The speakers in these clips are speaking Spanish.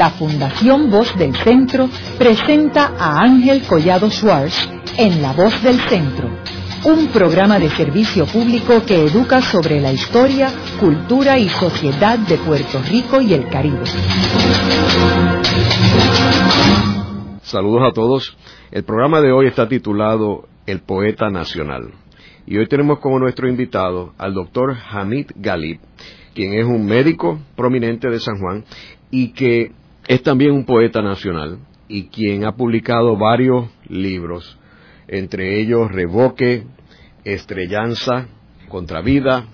la Fundación Voz del Centro presenta a Ángel Collado Schwartz en La Voz del Centro, un programa de servicio público que educa sobre la historia, cultura y sociedad de Puerto Rico y el Caribe. Saludos a todos. El programa de hoy está titulado El Poeta Nacional. Y hoy tenemos como nuestro invitado al doctor Hamid Galib, quien es un médico prominente de San Juan y que es también un poeta nacional y quien ha publicado varios libros, entre ellos Revoque, Estrellanza, Contravida,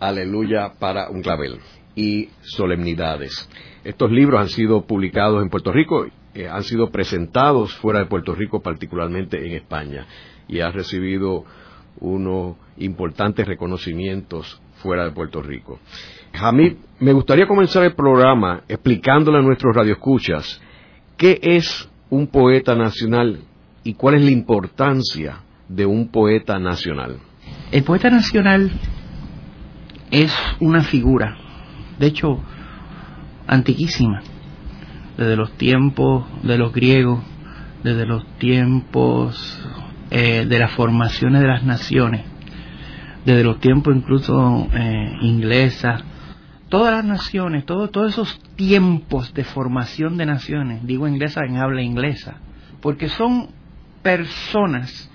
Aleluya para un clavel y Solemnidades. Estos libros han sido publicados en Puerto Rico, eh, han sido presentados fuera de Puerto Rico, particularmente en España, y ha recibido unos importantes reconocimientos fuera de Puerto Rico. Hamid, me gustaría comenzar el programa explicándole a nuestros radioescuchas qué es un poeta nacional y cuál es la importancia de un poeta nacional. El poeta nacional es una figura, de hecho, antiquísima, desde los tiempos de los griegos, desde los tiempos eh, de las formaciones de las naciones, desde los tiempos incluso eh, inglesas, todas las naciones, todos esos tiempos de formación de naciones, digo inglesa en habla inglesa, porque son personas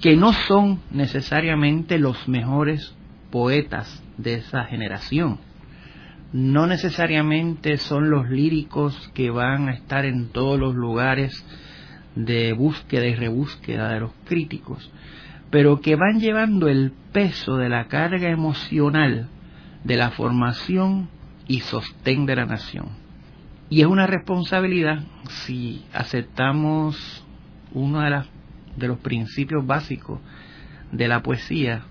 que no son necesariamente los mejores poetas de esa generación. No necesariamente son los líricos que van a estar en todos los lugares de búsqueda y rebúsqueda de los críticos, pero que van llevando el peso de la carga emocional de la formación y sostén de la nación. Y es una responsabilidad si aceptamos uno de, de los principios básicos de la poesía,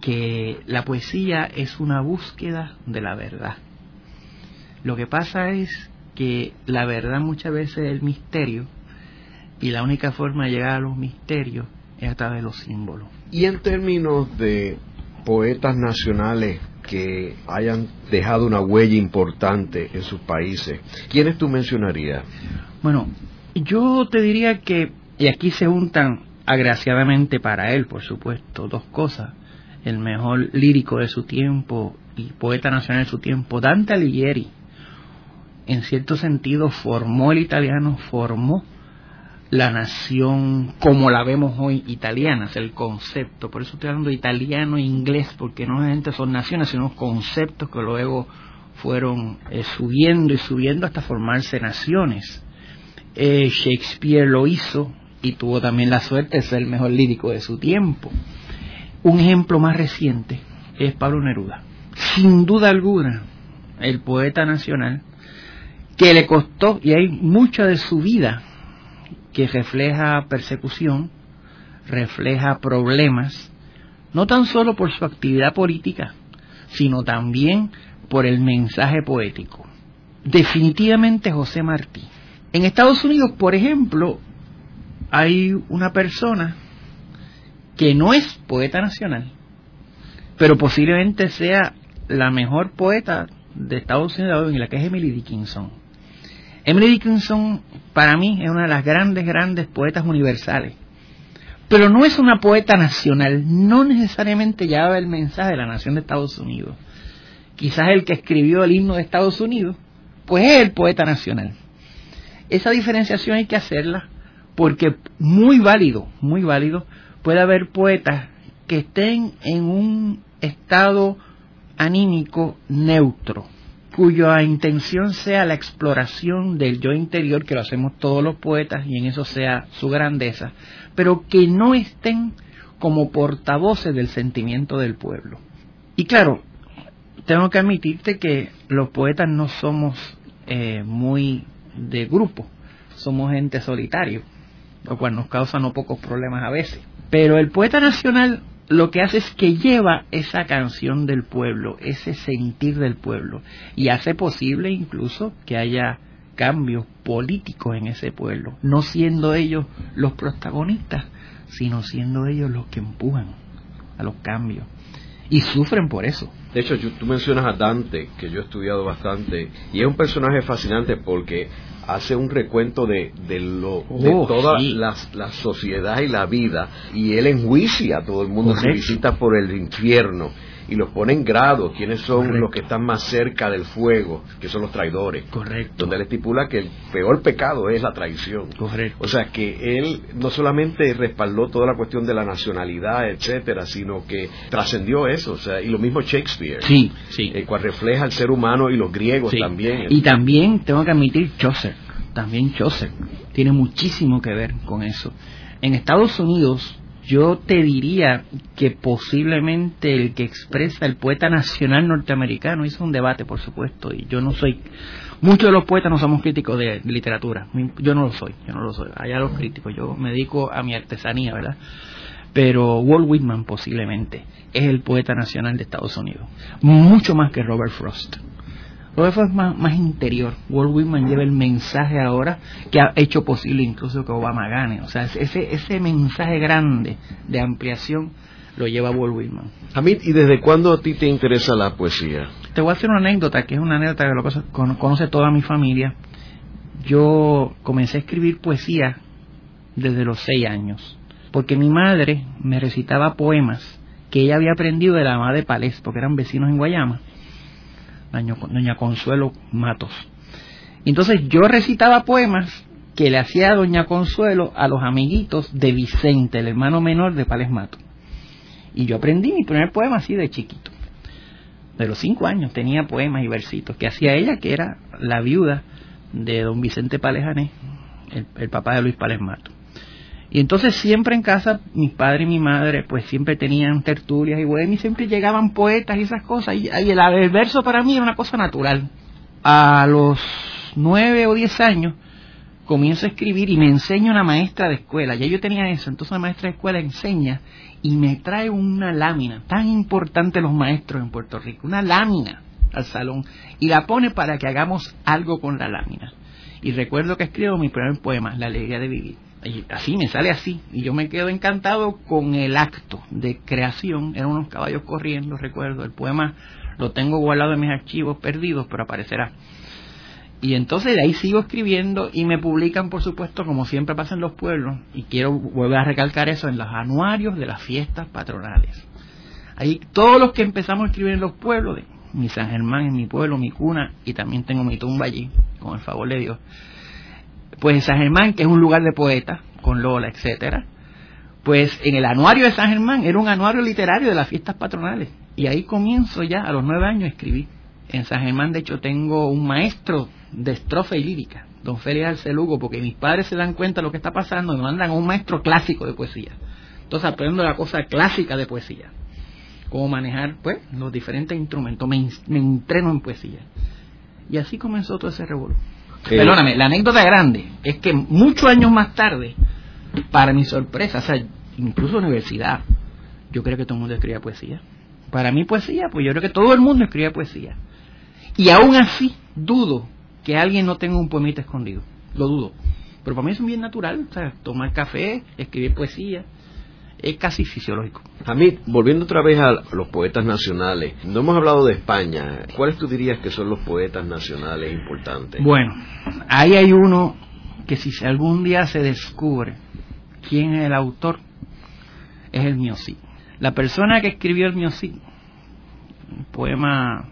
que la poesía es una búsqueda de la verdad. Lo que pasa es que la verdad muchas veces es el misterio y la única forma de llegar a los misterios es a través de los símbolos. Y en términos de poetas nacionales que hayan dejado una huella importante en sus países. ¿Quiénes tú mencionarías? Bueno, yo te diría que, y aquí se juntan agraciadamente para él, por supuesto, dos cosas. El mejor lírico de su tiempo y poeta nacional de su tiempo, Dante Alighieri, en cierto sentido formó el italiano, formó la nación como la vemos hoy italiana, es el concepto. Por eso estoy hablando de italiano e inglés, porque no solamente son naciones, sino conceptos que luego fueron eh, subiendo y subiendo hasta formarse naciones. Eh, Shakespeare lo hizo y tuvo también la suerte de ser el mejor lírico de su tiempo. Un ejemplo más reciente es Pablo Neruda. Sin duda alguna, el poeta nacional que le costó, y hay mucha de su vida que refleja persecución, refleja problemas, no tan solo por su actividad política, sino también por el mensaje poético. Definitivamente José Martí. En Estados Unidos, por ejemplo, hay una persona que no es poeta nacional, pero posiblemente sea la mejor poeta de Estados Unidos en la que es Emily Dickinson. Emily Dickinson para mí es una de las grandes, grandes poetas universales. Pero no es una poeta nacional, no necesariamente lleva el mensaje de la nación de Estados Unidos. Quizás el que escribió el himno de Estados Unidos, pues es el poeta nacional. Esa diferenciación hay que hacerla porque muy válido, muy válido, puede haber poetas que estén en un estado anímico neutro cuya intención sea la exploración del yo interior, que lo hacemos todos los poetas y en eso sea su grandeza, pero que no estén como portavoces del sentimiento del pueblo. Y claro, tengo que admitirte que los poetas no somos eh, muy de grupo, somos gente solitario, lo cual nos causa no pocos problemas a veces. Pero el poeta nacional lo que hace es que lleva esa canción del pueblo, ese sentir del pueblo, y hace posible incluso que haya cambios políticos en ese pueblo, no siendo ellos los protagonistas, sino siendo ellos los que empujan a los cambios. y sufren por eso. De hecho, tú mencionas a Dante, que yo he estudiado bastante, y es un personaje fascinante porque hace un recuento de, de, lo, de Oh, toda sí. la, la sociedad y la vida, y él enjuicia a todo el mundo que Correcto. visita por el infierno, y los pone en grado, quiénes son Correcto. los que están más cerca del fuego, que son los traidores. Correcto. Donde él estipula que el peor pecado es la traición. Correcto. O sea que él no solamente respaldó toda la cuestión de la nacionalidad, etcétera, sino que trascendió eso, o sea, y lo mismo Shakespeare, Sí, sí. el cual refleja al ser humano y los griegos Sí. también. Y también tengo que admitir Chaucer, también Chaucer, tiene muchísimo que ver con eso. En Estados Unidos, yo te diría que posiblemente el que expresa el poeta nacional norteamericano hizo un debate, por supuesto, y yo no soy, muchos de los poetas no somos críticos de, literatura, yo no lo soy, yo no lo soy, allá los críticos, yo me dedico a mi artesanía, ¿verdad? Pero Walt Whitman posiblemente es el poeta nacional de Estados Unidos, mucho más que Robert Frost. Robert Frost es más, más interior. Walt Whitman lleva el mensaje ahora que ha hecho posible incluso que Obama gane. O sea, ese, ese mensaje grande de ampliación lo lleva Walt Whitman. Hamid, ¿y desde cuándo a ti te interesa la poesía? Te voy a hacer una anécdota, que es una anécdota que lo conoce- cono- conoce toda mi familia. Yo comencé a escribir poesía desde los seis años, porque mi madre me recitaba poemas que ella había aprendido de la madre de Palés, porque eran vecinos en Guayama, doña, Consuelo Matos. Entonces yo recitaba poemas que le hacía doña Consuelo a los amiguitos de Vicente, el hermano menor de Palés Matos. Y yo aprendí mi primer poema así de chiquito de los cinco años tenía poemas y versitos que hacía ella, que era la viuda de don Vicente Palejané, el, el papá de Luis Pales Mato. Y entonces siempre en casa, mi padre y mi madre, pues siempre tenían tertulias y bueno, y siempre llegaban poetas y esas cosas. Y, y el, el verso para mí era una cosa natural. A los nueve o diez años comienzo a escribir y me enseña una maestra de escuela. Ya yo tenía eso, entonces la maestra de escuela enseña y me trae una lámina, tan importante los maestros en Puerto Rico, una lámina al salón y la pone para que hagamos algo con la lámina. Y recuerdo que escribo mi primer poema, La alegría de vivir. Así me sale así y yo me quedo encantado con el acto de creación. Eran unos caballos corriendo, recuerdo. El poema lo tengo guardado en mis archivos perdidos, pero aparecerá. Y entonces de ahí sigo escribiendo y me publican, por supuesto, como siempre pasa en los pueblos, y quiero volver a recalcar eso, en los anuarios de las fiestas patronales. Ahí todos los que empezamos a escribir en los pueblos, de mi San Germán en mi pueblo, mi cuna, y también tengo mi tumba allí, con el favor de Dios. Pues en San Germán, que es un lugar de poetas, con Lola, etcétera, pues en el anuario de San Germán era un anuario literario de las fiestas patronales. Y ahí comienzo ya a los nueve años a escribir. En San Germán, de hecho, tengo un maestro de estrofa y lírica, don Félix Arcelugo, porque mis padres se dan cuenta de lo que está pasando y me mandan a un maestro clásico de poesía. Entonces aprendo la cosa clásica de poesía, cómo manejar pues los diferentes instrumentos, me, me entreno en poesía. Y así comenzó todo ese revuelo. Eh, Perdóname, la anécdota grande es que muchos años más tarde, para mi sorpresa, o sea, incluso universidad, yo creo que todo el mundo escribía poesía. Para mí poesía, pues yo creo que todo el mundo escribía poesía. Y aún así, dudo que alguien no tenga un poemita escondido. Lo dudo. Pero para mí es bien natural, o sea, tomar café, escribir poesía, es casi fisiológico. Hamid, volviendo otra vez a los poetas nacionales, no hemos hablado de España. ¿Cuáles tú dirías que son los poetas nacionales importantes? Bueno, ahí hay uno que si algún día se descubre quién es el autor, es el Miocid. La persona que escribió el Miocid, un poema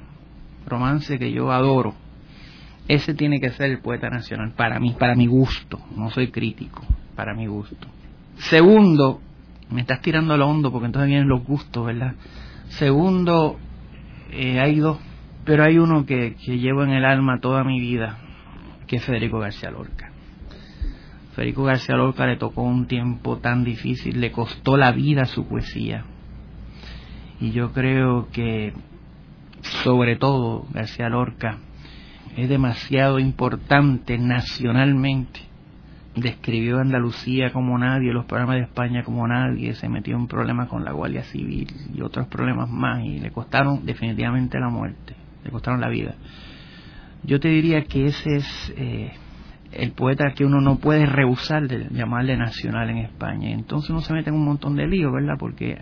romance que yo adoro, ese tiene que ser el poeta nacional para mí, para mi gusto, no soy crítico, para mi gusto. Segundo, me estás tirando a lo hondo porque entonces vienen los gustos, ¿verdad? Segundo, eh, hay dos, pero hay uno que, que llevo en el alma toda mi vida, que es Federico García Lorca. Federico García Lorca le tocó un tiempo tan difícil, le costó la vida su poesía. Y yo creo que, sobre todo, García Lorca es demasiado importante nacionalmente. Describió Andalucía como nadie, los programas de España como nadie, se metió en problemas con la Guardia Civil y otros problemas más y le costaron definitivamente la muerte, le costaron la vida. Yo te diría que ese es eh, el poeta que uno no puede rehusar de llamarle nacional en España. Entonces uno se mete en un montón de líos, ¿verdad? Porque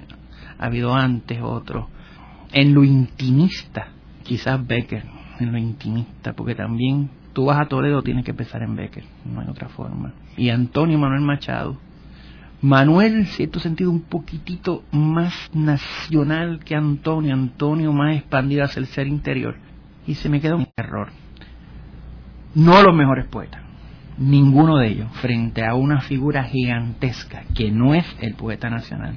ha habido antes otros. en lo intimista, quizás Becker, en lo intimista, porque también tú vas a Toledo, tienes que empezar en Becker, no hay otra forma. Y Antonio Manuel Machado, Manuel en cierto sentido un poquitito más nacional que Antonio, Antonio más expandido hacia el ser interior. Y se me queda un error. No los mejores poetas, ninguno de ellos, frente a una figura gigantesca que no es el poeta nacional,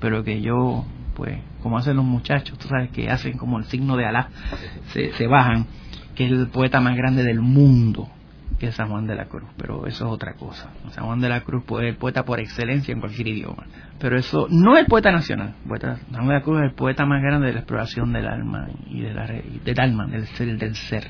pero que yo, pues, como hacen los muchachos, tú sabes que hacen como el signo de Alá, se, se bajan, que es el poeta más grande del mundo, que es San Juan de la Cruz, pero eso es otra cosa. San Juan de la Cruz es el poeta por excelencia en cualquier idioma, pero eso no es el poeta nacional. Poeta, San Juan de la Cruz es el poeta más grande de la exploración del alma y de la, del alma, del ser, del ser.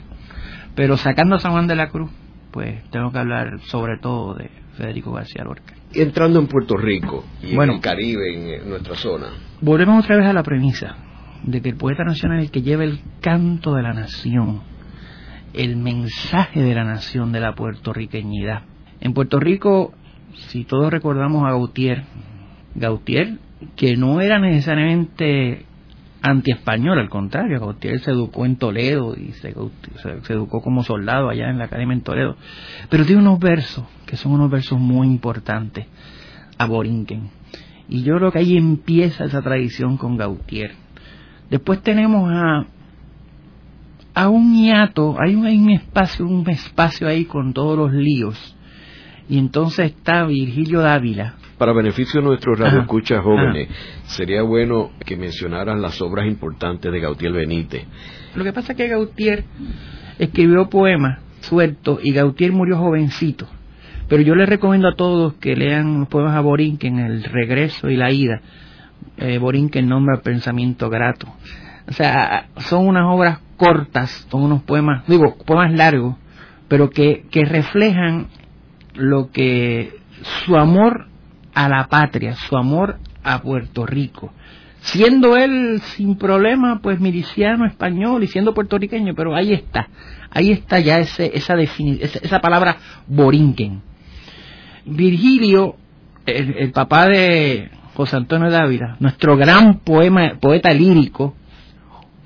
Pero sacando a San Juan de la Cruz, pues tengo que hablar sobre todo de Federico García Lorca. Entrando en Puerto Rico y en el Caribe, en nuestra zona. Volvemos otra vez a la premisa de que el poeta nacional es el que lleva el canto de la nación el mensaje de la nación de la puertorriqueñidad. En Puerto Rico, si todos recordamos a Gautier, Gautier, que no era necesariamente anti-español, al contrario, Gautier se educó en Toledo y se, se, educó como soldado allá en la academia en Toledo, pero tiene unos versos que son unos versos muy importantes a Borinquen. Y yo creo que ahí empieza esa tradición con Gautier. Después tenemos a a un hiato, hay un, espacio, un espacio ahí con todos los líos. Y entonces está Virgilio Dávila. Para beneficio de nuestros radioescuchas jóvenes, sería bueno que mencionaran las obras importantes de Gautier Benítez. Lo que pasa es que Gautier escribió poemas sueltos y Gautier murió jovencito. Pero yo les recomiendo a todos que lean los poemas a Borinquen, El regreso y la ida. Eh, Borinquen nombra Pensamiento grato. O sea, son unas obras cortas, son unos poemas, digo, poemas largos, pero que, que reflejan lo que su amor a la patria, su amor a Puerto Rico. Siendo él sin problema, pues miliciano español y siendo puertorriqueño, pero ahí está, ahí está ya ese, esa, esa, esa palabra Borinquen. Virgilio, el, el, papá de José Antonio Dávila, nuestro gran poema, poeta lírico,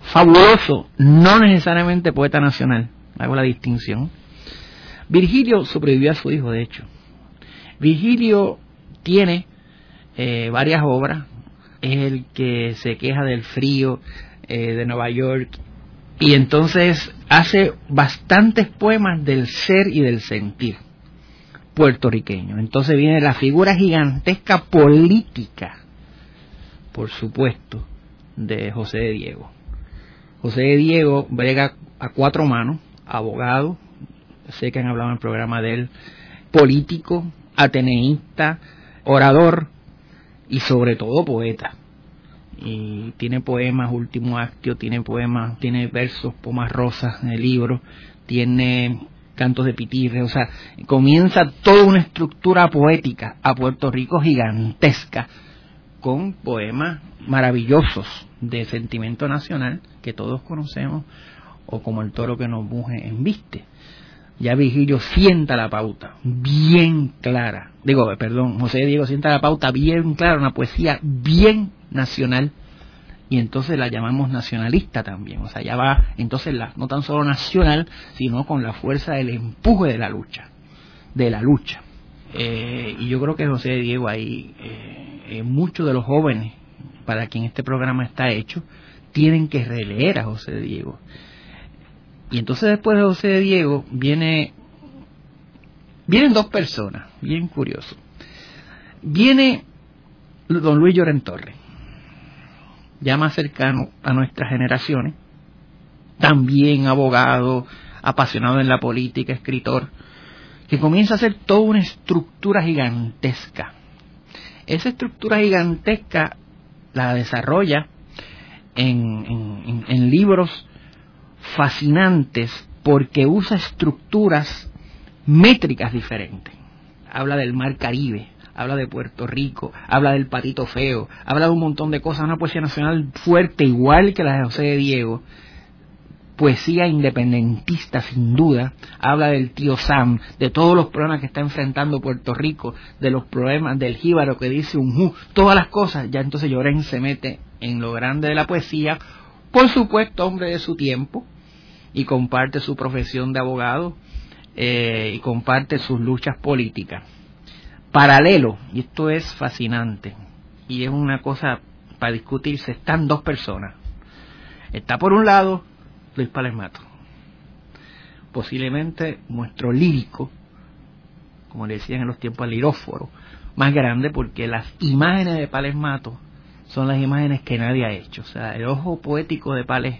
fabuloso, no necesariamente poeta nacional, hago la distinción. Virgilio sobrevivió a su hijo, de hecho. Virgilio tiene eh, varias obras, es el que se queja del frío eh, de Nueva York y entonces hace bastantes poemas del ser y del sentir puertorriqueño. Entonces viene la figura gigantesca política, por supuesto, de José de Diego. José Diego brega a cuatro manos, abogado, sé que han hablado en el programa de él, político, ateneísta, orador y sobre todo poeta. Y tiene poemas, último acto, tiene poemas, tiene versos, poemas rosas en el libro, tiene cantos de pitirre, o sea, comienza toda una estructura poética a Puerto Rico gigantesca con poemas maravillosos de sentimiento nacional que todos conocemos, o como el toro que nos muge en viste. Ya Vigilio sienta la pauta, bien clara. Digo, perdón, José Diego sienta la pauta bien clara, una poesía bien nacional, y entonces la llamamos nacionalista también. O sea, ya va, entonces, la, no tan solo nacional, sino con la fuerza del empuje de la lucha, de la lucha. Eh, y yo creo que José Diego ahí, eh, eh, muchos de los jóvenes para quien este programa está hecho, tienen que releer a José Diego. Y entonces después de José Diego viene vienen dos personas, bien curioso. Viene don Luis Lloren Torres, ya más cercano a nuestras generaciones, también abogado, apasionado en la política, escritor, que comienza a hacer toda una estructura gigantesca. Esa estructura gigantesca la desarrolla en, en, libros fascinantes porque usa estructuras métricas diferentes. Habla del mar Caribe, habla de Puerto Rico, habla del patito feo, habla de un montón de cosas, una poesía nacional fuerte igual que la de José de Diego, poesía independentista sin duda, habla del tío Sam, de todos los problemas que está enfrentando Puerto Rico, de los problemas del jíbaro que dice un todas las cosas, ya entonces Lloren se mete en lo grande de la poesía por supuesto hombre de su tiempo y comparte su profesión de abogado eh, y comparte sus luchas políticas. Paralelo, y esto es fascinante, y es una cosa para discutirse, están dos personas. Está por un lado Luis Palermato, posiblemente nuestro lírico, como le decían en los tiempos al liróforo, más grande porque las imágenes de Palermato son las imágenes que nadie ha hecho. O sea, el ojo poético de Palés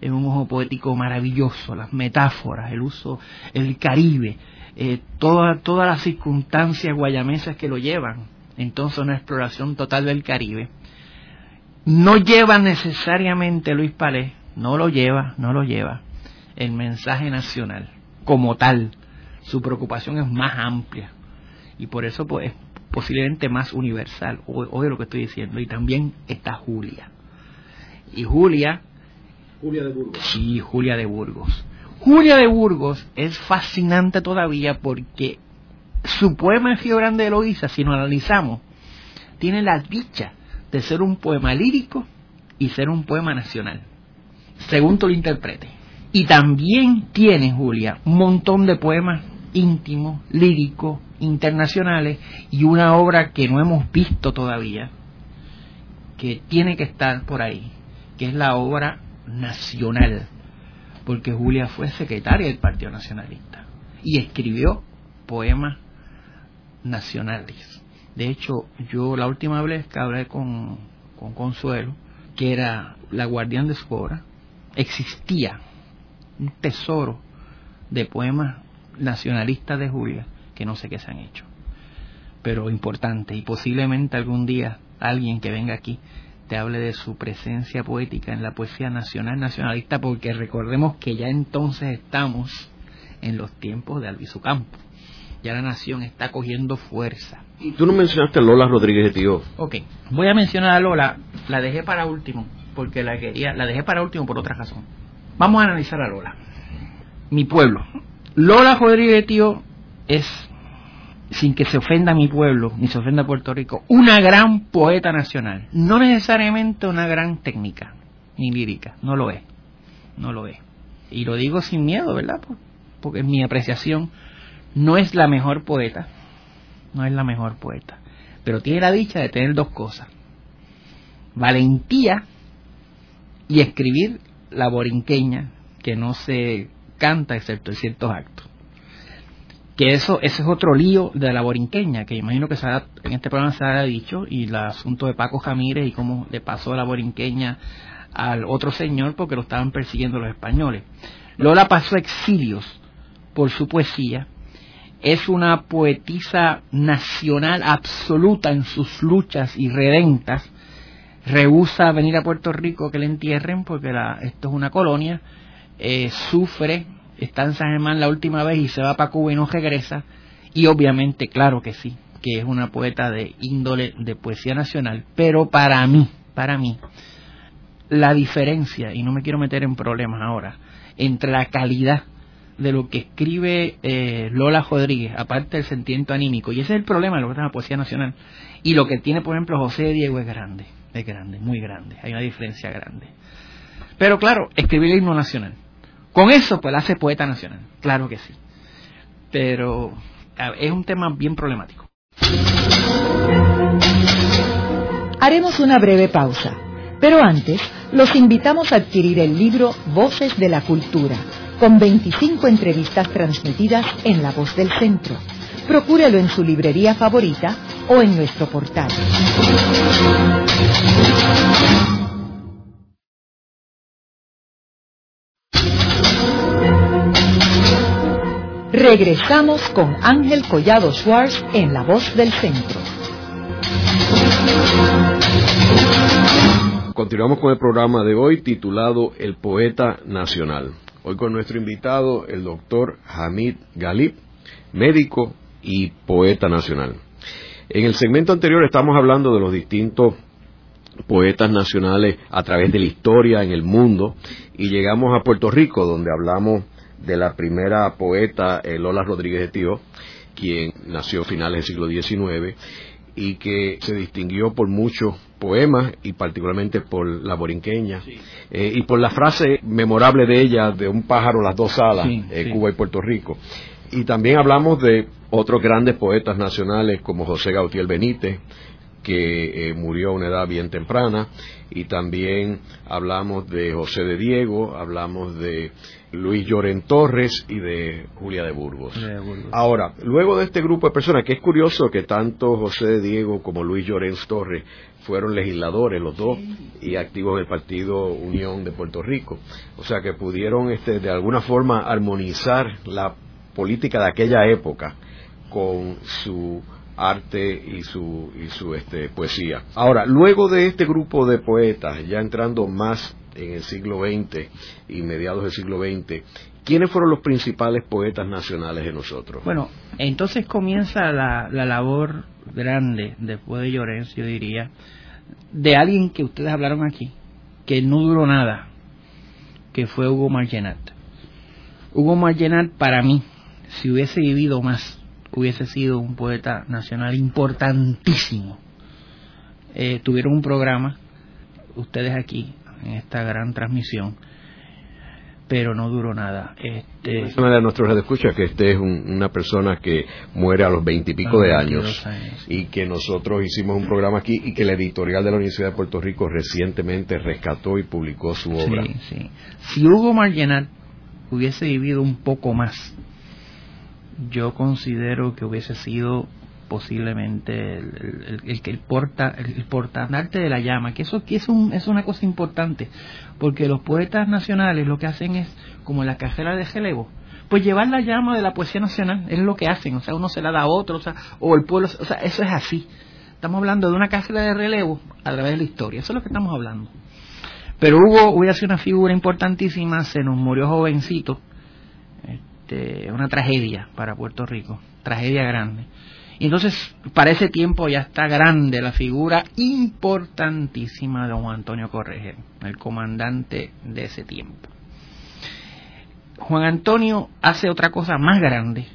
es un ojo poético maravilloso, las metáforas, el uso, el Caribe, eh, todas las circunstancias guayamesas que lo llevan. Entonces, una exploración total del Caribe. No lleva necesariamente Luis Palés, no lo lleva, no lo lleva, el mensaje nacional como tal. Su preocupación es más amplia y por eso pues, es posiblemente más universal, oye lo que estoy diciendo. Y también está Julia. Y Julia Julia de Burgos. Sí, Julia de Burgos. Julia de Burgos es fascinante todavía porque su poema Fío Grande de Eloísa, si lo analizamos, tiene la dicha de ser un poema lírico y ser un poema nacional, según tú lo interpretes. Y también tiene, Julia, un montón de poemas íntimos, líricos, internacionales y una obra que no hemos visto todavía, que tiene que estar por ahí, que es la obra nacional, porque Julia fue secretaria del Partido Nacionalista y escribió poemas nacionales. De hecho, yo la última vez que hablé con, con Consuelo, que era la guardián de su obra, existía un tesoro de poemas nacionalistas de Julia que no sé qué se han hecho, pero importante y posiblemente algún día alguien que venga aquí hable de su presencia poética en la poesía nacional nacionalista, porque recordemos que ya entonces estamos en los tiempos de Campo. Ya la nación está cogiendo fuerza. Y tú no mencionaste a Lola Rodríguez de Tío. Ok, voy a mencionar a Lola, la dejé para último, porque la quería, la dejé para último por otra razón. Vamos a analizar a Lola. Mi pueblo. Lola Rodríguez Tío es sin que se ofenda mi pueblo, ni se ofenda a Puerto Rico, una gran poeta nacional. No necesariamente una gran técnica, ni lírica, no lo es, no lo es. Y lo digo sin miedo, ¿verdad? Porque mi apreciación no es la mejor poeta, no es la mejor poeta, pero tiene la dicha de tener dos cosas. Valentía y escribir la borinqueña que no se canta excepto en ciertos actos. Que eso ese es otro lío de la borinqueña, que imagino que en este programa se ha dicho, y el asunto de Paco Jamírez y cómo le pasó la borinqueña al otro señor porque lo estaban persiguiendo los españoles. Lola pasó exilios por su poesía, es una poetisa nacional absoluta en sus luchas y redentas, rehúsa venir a Puerto Rico que le entierren porque esto es una colonia, eh, sufre está en San Germán la última vez y se va para Cuba y no regresa. Y obviamente, claro que sí, que es una poeta de índole de poesía nacional, pero para mí, para mí, la diferencia, y no me quiero meter en problemas ahora, entre la calidad de lo que escribe eh, Lola Rodríguez, aparte del sentimiento anímico, y ese es el problema de lo que es la poesía nacional, y lo que tiene, por ejemplo, José Diego es grande, es grande, muy grande, hay una diferencia grande. Pero claro, escribir el himno nacional, con eso, pues hace poeta nacional, claro que sí. Pero es un tema bien problemático. Haremos una breve pausa, pero antes los invitamos a adquirir el libro Voces de la Cultura, con 25 entrevistas transmitidas en La Voz del Centro. Procúrelo en su librería favorita o en nuestro portal. Regresamos con Ángel Collado Schwartz en La Voz del Centro. Continuamos con el programa de hoy titulado El Poeta Nacional. Hoy con nuestro invitado, el doctor Hamid Galib, médico y poeta nacional. En el segmento anterior estamos hablando de los distintos poetas nacionales a través de la historia en el mundo y llegamos a Puerto Rico donde hablamos de la primera poeta eh, Lola Rodríguez de Tío, quien nació a finales del siglo XIX y que se distinguió por mucho poemas y particularmente por la borinqueña eh, y por la frase memorable de ella de un pájaro las dos alas, eh, Cuba y Puerto Rico. Y también hablamos de otros grandes poetas nacionales como José Gautier Benítez, que eh, murió a una edad bien temprana, y también hablamos de José de Diego, hablamos de Luis Lloren Torres y de Julia de Burgos. Ahora, luego de este grupo de personas, que es curioso que tanto José de Diego como Luis Llorens Torres fueron legisladores los dos y activos del Partido Unión de Puerto Rico. O sea que pudieron este, de alguna forma armonizar la política de aquella época con su arte y su, y su este, poesía. Ahora, luego de este grupo de poetas, ya entrando más en el siglo XX y mediados del siglo XX, ¿quiénes fueron los principales poetas nacionales de nosotros? Bueno, entonces comienza la, la labor grande, después de Llorens, yo diría, de alguien que ustedes hablaron aquí, que no duró nada, que fue Hugo Margenat. Hugo Margenat, para mí, si hubiese vivido más, hubiese sido un poeta nacional importantísimo. Eh, tuvieron un programa, ustedes aquí, en esta gran transmisión, pero no duró nada. Este, una de nuestros escucha que este es una persona que muere a los veintipico de años, y que nosotros hicimos un programa aquí y que la editorial de la Universidad de Puerto Rico recientemente rescató y publicó su obra. Si Hugo Margenat hubiese vivido un poco más, yo considero que hubiese sido posiblemente el, que el porta el portandarte de la llama que eso que es un, es una cosa importante porque los poetas nacionales lo que hacen es como la carrera de relevo pues llevar la llama de la poesía nacional es lo que hacen o sea uno se la da a otro o sea o el pueblo o sea eso es así. Estamos hablando de una carrera de relevo a través de la historia eso es lo que estamos hablando. Pero Hugo hubiera sido una figura importantísima se nos murió jovencito este, una tragedia para Puerto Rico tragedia grande entonces, para ese tiempo ya está grande la figura importantísima de don Juan Antonio Correger, el comandante de ese tiempo. Juan Antonio hace otra cosa más grande,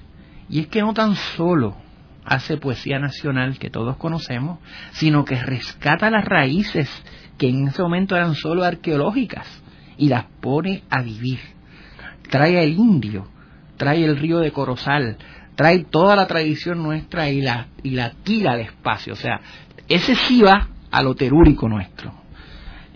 y es que no tan solo hace poesía nacional que todos conocemos, sino que rescata las raíces que en ese momento eran solo arqueológicas y las pone a vivir. Trae el indio, trae el río de Corozal, trae toda la tradición nuestra y la, y la tira al espacio. O sea, ese sí va a lo terúrico nuestro.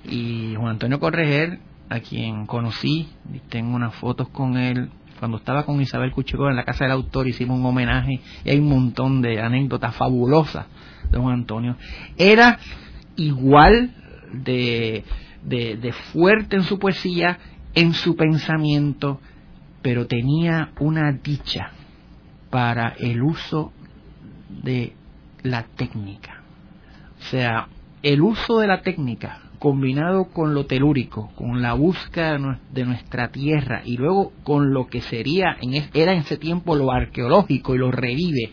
Y Juan Antonio Correger, a quien conocí, tengo unas fotos con él, cuando estaba con Isabel Cuchico en la casa del autor, hicimos un homenaje y hay un montón de anécdotas fabulosas de Juan Antonio. Era igual de, de fuerte en su poesía, en su pensamiento, pero tenía una dicha para el uso de la técnica. O sea, el uso de la técnica combinado con lo telúrico, con la búsqueda de nuestra tierra y luego con lo que sería, en, era en ese tiempo lo arqueológico y lo revive,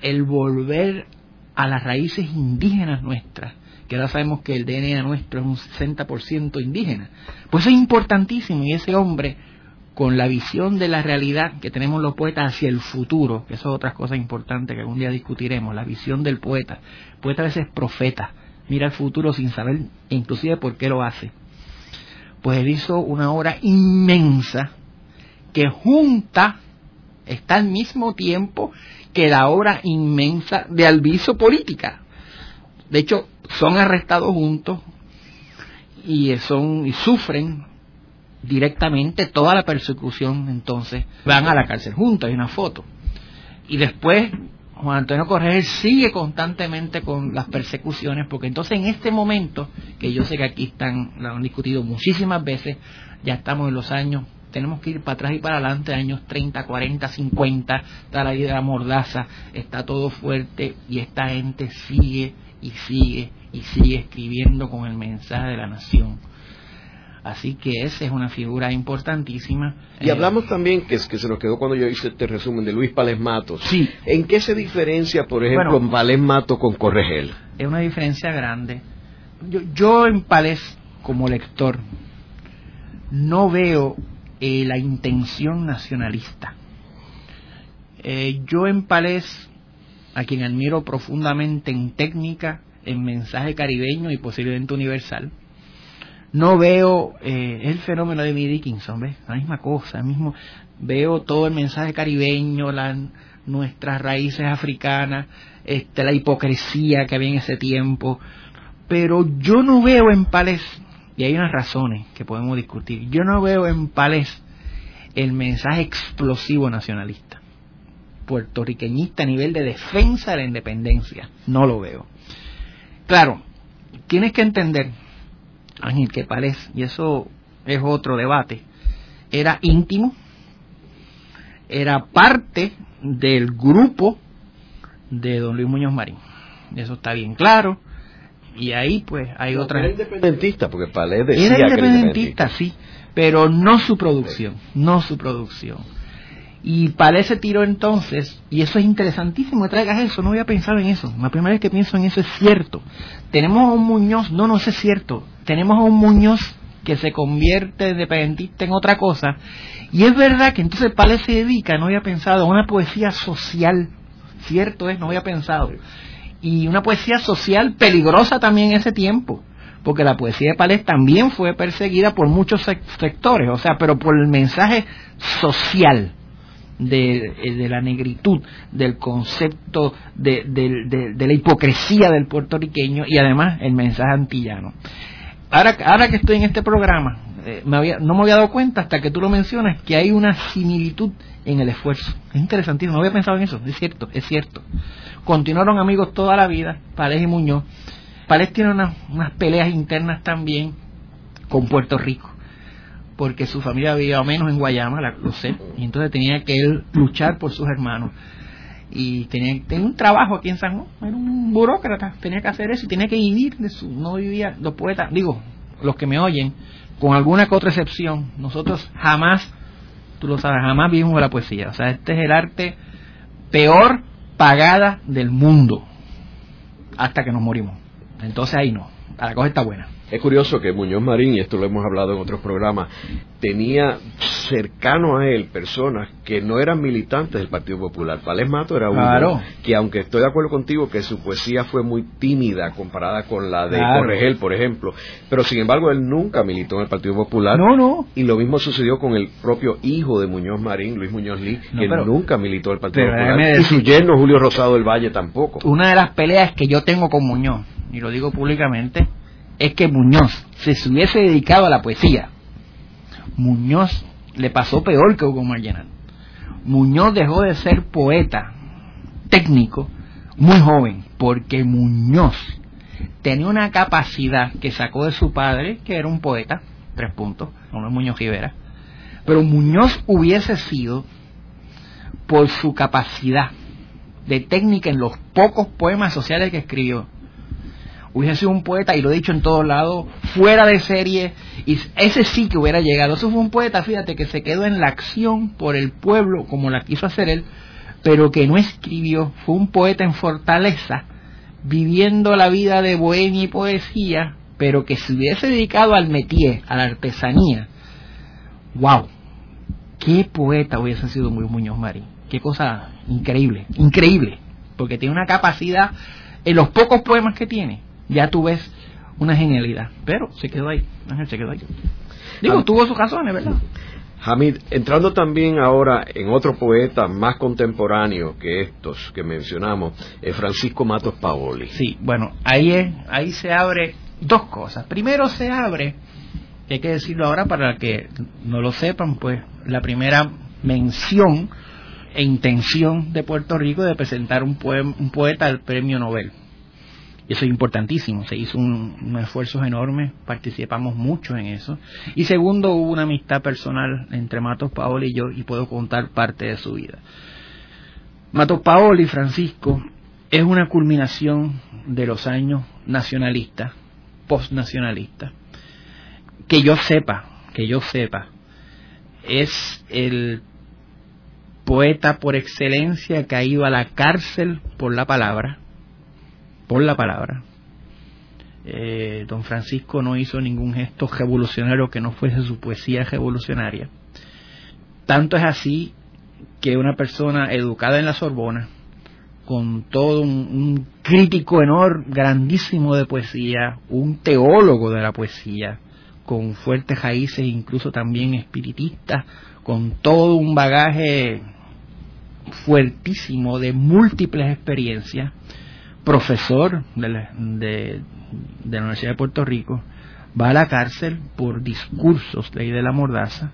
el volver a las raíces indígenas nuestras, que ahora sabemos que el DNA nuestro es un 60% indígena, pues es importantísimo y ese hombre con la visión de la realidad que tenemos los poetas hacia el futuro, que eso es otra cosa importante que algún día discutiremos, la visión del poeta. El poeta a veces es profeta, mira el futuro sin saber inclusive por qué lo hace. Pues él hizo una obra inmensa que junta, está al mismo tiempo que la obra inmensa de Alviso Política. De hecho, son arrestados juntos y son y sufren directamente toda la persecución, entonces van a la cárcel juntos, hay una foto. Y después Juan Antonio Correger sigue constantemente con las persecuciones, porque entonces en este momento, que yo sé que aquí están, lo han discutido muchísimas veces, ya estamos en los años, tenemos que ir para atrás y para adelante, años 30, 40, 50, está la idea de la mordaza, está todo fuerte y esta gente sigue y sigue y sigue escribiendo con el mensaje de la nación. Así que esa es una figura importantísima. Y hablamos también, que, que se nos quedó cuando yo hice este resumen, de Luis Pales Matos. Sí. ¿En qué se diferencia, por ejemplo, Pales Matos con Corregel? Es una diferencia grande. Yo, yo en Pales, como lector, no veo eh, la intención nacionalista. Eh, yo en Pales, a quien admiro profundamente en técnica, en mensaje caribeño y posiblemente universal. No veo eh, el fenómeno de mi Dickinson, ¿ves? La misma cosa, mismo veo todo el mensaje caribeño, nuestras raíces africanas, este, la hipocresía que había en ese tiempo, pero yo no veo en Pales, y hay unas razones que podemos discutir, yo no veo en Pales el mensaje explosivo nacionalista, puertorriqueñista a nivel de defensa de la independencia, no lo veo. Claro, tienes que entender, Ángel, que Pales, y eso es otro debate, era íntimo, era parte del grupo de don Luis Muñoz Marín. Eso está bien claro. Y ahí pues hay otra... Era independentista, porque Palés decía era independentista, era independentista, sí, pero no su producción, no su producción. Y Palés se tiró entonces, y eso es interesantísimo traigas eso, no había pensado en eso. La primera vez que pienso en eso es cierto. Tenemos a un Muñoz, no, no, eso es cierto. Tenemos a un Muñoz que se convierte independentista en otra cosa. Y es verdad que entonces Palés se dedica, no había pensado, a una poesía social. Cierto es, no había pensado y una poesía social peligrosa también en ese tiempo, porque la poesía de Palés también fue perseguida por muchos sectores, o sea, pero por el mensaje social de, eh, de la negritud, del concepto de, la hipocresía del puertorriqueño y además el mensaje antillano. Ahora, que estoy en este programa, eh, no me había dado cuenta hasta que tú lo mencionas que hay una similitud en el esfuerzo. Es interesantísimo, no había pensado en eso, es cierto, es cierto. Continuaron amigos toda la vida, Palés y Muñoz. Palés tiene unas peleas internas también con Puerto Rico, porque su familia vivía menos en Guayama, la, sé, y entonces tenía que él luchar por sus hermanos. Y tenía, tenía un trabajo aquí en San Juan, era un burócrata, tenía que hacer eso y tenía que vivir de su, no vivía, los poetas, digo, los que me oyen, con alguna que otra excepción, nosotros jamás tú lo sabes, jamás vimos la poesía. O sea, este es el arte peor pagada del mundo hasta que nos morimos. Entonces ahí no, la cosa está buena. Es curioso que Muñoz Marín, y esto lo hemos hablado en otros programas, tenía cercano a él personas que no eran militantes del Partido Popular. Palés Mato era uno que, aunque estoy de acuerdo contigo que su poesía fue muy tímida comparada con la de Corregel, por ejemplo, pero sin embargo él nunca militó en el Partido Popular. No, no. Y lo mismo sucedió con el propio hijo de Muñoz Marín, Luis Muñoz Lee, que nunca militó en el Partido Popular. y su yerno Julio Rosado del Valle tampoco. Una de las peleas que yo tengo con Muñoz, y lo digo públicamente, es que Muñoz se hubiese dedicado a la poesía. Muñoz le pasó peor que Hugo Margenal. Muñoz dejó de ser poeta técnico muy joven, porque Muñoz tenía una capacidad que sacó de su padre, que era un poeta, tres puntos, no es Muñoz Rivera, pero Muñoz hubiese sido, por su capacidad de técnica en los pocos poemas sociales que escribió, hubiese sido un poeta, y lo he dicho en todos lados, fuera de serie, y ese sí que hubiera llegado. Eso fue un poeta, fíjate, que se quedó en la acción por el pueblo, como la quiso hacer él, pero que no escribió. Fue un poeta en fortaleza, viviendo la vida de bohemia y poesía, pero que se hubiese dedicado al métier, a la artesanía. ¡Wow! ¡Qué poeta hubiese sido Muñoz Marín! ¡Qué cosa increíble! Increíble, porque tiene una capacidad en los pocos poemas que tiene ya tú ves una genialidad. Pero se quedó ahí, Ángel se quedó ahí. Digo, tuvo sus razones, ¿verdad? Hamid, entrando también ahora en otro poeta más contemporáneo que estos que mencionamos, es Francisco Matos Paoli. Sí, bueno, ahí, es, ahí se abre dos cosas. Primero se abre, hay que decirlo ahora para que no lo sepan, pues la primera mención e intención de Puerto Rico de presentar un, un poeta al premio Nobel y eso es importantísimo, se hizo un, unos esfuerzos enormes, participamos mucho en eso. Y segundo, hubo una amistad personal entre Matos Paoli y yo y puedo contar parte de su vida. Matos Paoli, Francisco, es una culminación de los años nacionalistas, postnacionalistas. Que yo sepa, que yo sepa, es el poeta por excelencia que ha ido a la cárcel por la palabra por la palabra. Eh, don Francisco no hizo ningún gesto revolucionario que no fuese su poesía revolucionaria. Tanto es así que una persona educada en la Sorbona, con todo un, crítico enorme, grandísimo de poesía, un teólogo de la poesía, con fuertes raíces, incluso también espiritista, con todo un bagaje fuertísimo de múltiples experiencias, profesor de la, de, la Universidad de Puerto Rico, va a la cárcel por discursos ley de la mordaza.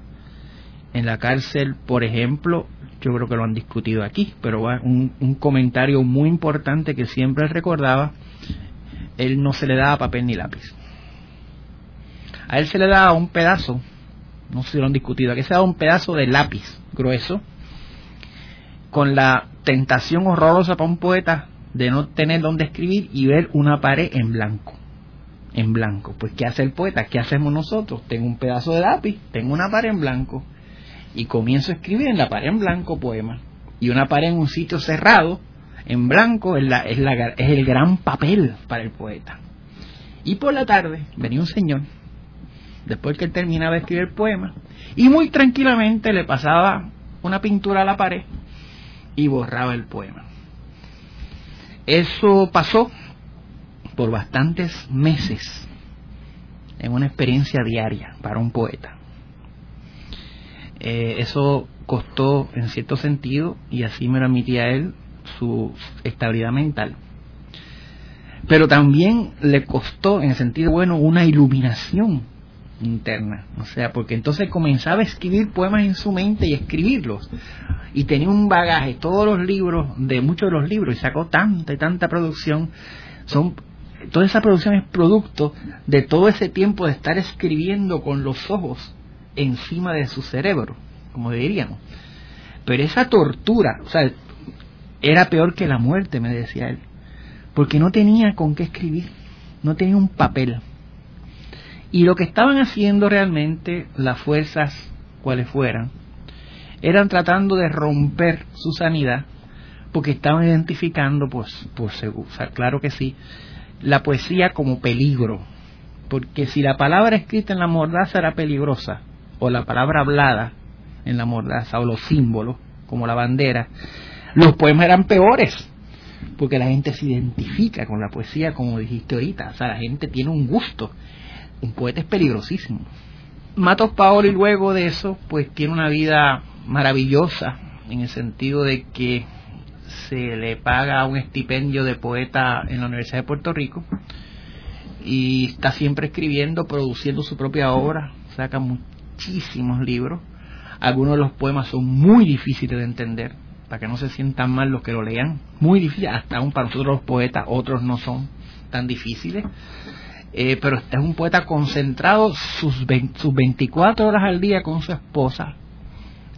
En la cárcel, por ejemplo, yo creo que lo han discutido aquí, pero un, un comentario muy importante que siempre recordaba, él no se le daba papel ni lápiz. A él se le daba un pedazo, no sé si lo han discutido, aquí se daba un pedazo de lápiz grueso, con la tentación horrorosa para un poeta de no tener donde escribir y ver una pared en blanco. En blanco. Pues, ¿qué hace el poeta? ¿Qué hacemos nosotros? Tengo un pedazo de lápiz, tengo una pared en blanco y comienzo a escribir en la pared en blanco poema. Y una pared en un sitio cerrado, en blanco, es, la, es, la, es el gran papel para el poeta. Y por la tarde venía un señor, después que él terminaba de escribir el poema, y muy tranquilamente le pasaba una pintura a la pared y borraba el poema. Eso pasó por bastantes meses en una experiencia diaria para un poeta. Eh, eso costó en cierto sentido, y así me lo admitía él, su estabilidad mental. Pero también le costó, en el sentido bueno, una iluminación interna. O sea, porque entonces comenzaba a escribir poemas en su mente y escribirlos. Y tenía un bagaje, todos los libros, de muchos de los libros, y sacó tanta y tanta producción. Son, toda esa producción es producto de todo ese tiempo de estar escribiendo con los ojos encima de su cerebro, como diríamos. Pero esa tortura, o sea, era peor que la muerte, me decía él, porque no tenía con qué escribir, no tenía un papel. Y lo que estaban haciendo realmente las fuerzas, cuales fueran, eran tratando de romper su sanidad, porque estaban identificando, pues, pues o sea, claro que sí, la poesía como peligro, porque si la palabra escrita en la mordaza era peligrosa, o la palabra hablada en la mordaza o los símbolos, como la bandera, los poemas eran peores, porque la gente se identifica con la poesía, como dijiste ahorita, o sea, la gente tiene un gusto. Un poeta es peligrosísimo. Matos Paoli luego de eso, pues tiene una vida maravillosa, en el sentido de que se le paga un estipendio de poeta en la Universidad de Puerto Rico y está siempre escribiendo, produciendo su propia obra, saca muchísimos libros. Algunos de los poemas son muy difíciles de entender, para que no se sientan mal los que lo lean. Muy difícil, hasta aún para nosotros los poetas, otros no son tan difíciles. Eh, pero este es un poeta concentrado sus, sus 24 horas al día con su esposa,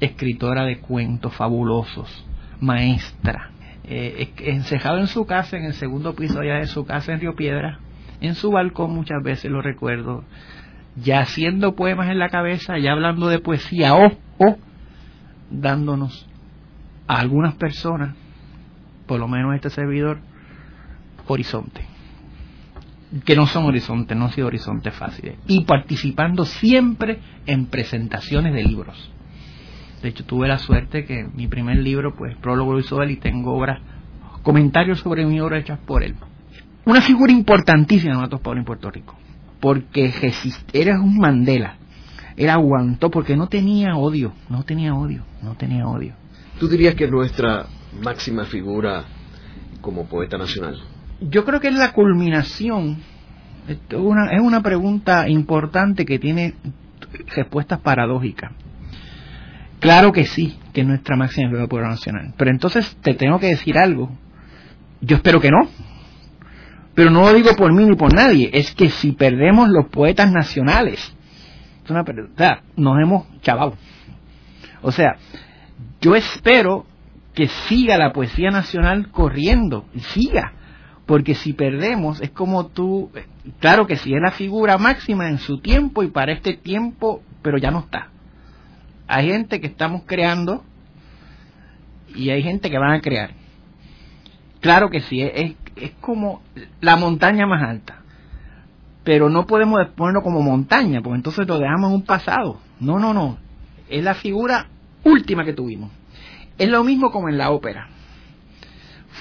escritora de cuentos fabulosos, maestra, eh, encejado en su casa, en el segundo piso allá de su casa en Río Piedra, en su balcón muchas veces lo recuerdo, ya haciendo poemas en la cabeza, ya hablando de poesía o, o dándonos a algunas personas, por lo menos este servidor, horizonte. Que no son horizontes, no han sido horizontes fáciles. Y participando siempre en presentaciones de libros. De hecho, tuve la suerte que mi primer libro, pues, prólogo lo hizo él y tengo obras, comentarios sobre mi obra hechas por él. Una figura importantísima de Matos Pablo en Puerto Rico porque era un Mandela. Él aguantó porque no tenía odio, no tenía odio, no tenía odio. ¿Tú dirías que es nuestra máxima figura como poeta nacional? Yo creo que es la culminación. Es una, es una pregunta importante que tiene respuestas paradójicas. Claro que sí, que es nuestra máxima figura poeta nacional. Pero entonces te tengo que decir algo. Yo espero que no, pero no lo digo por mí ni por nadie, es que si perdemos los poetas nacionales, es una, o nos hemos chavado. O sea, yo espero que siga la poesía nacional corriendo, siga, porque si perdemos es como tú, claro que sí es la figura máxima en su tiempo y para este tiempo, pero ya no está. Hay gente que estamos creando y hay gente que van a crear. Claro que sí, es, es como la montaña más alta. Pero no podemos ponerlo como montaña, porque entonces lo dejamos en un pasado. No, no, no. Es la figura última que tuvimos. Es lo mismo como en la ópera.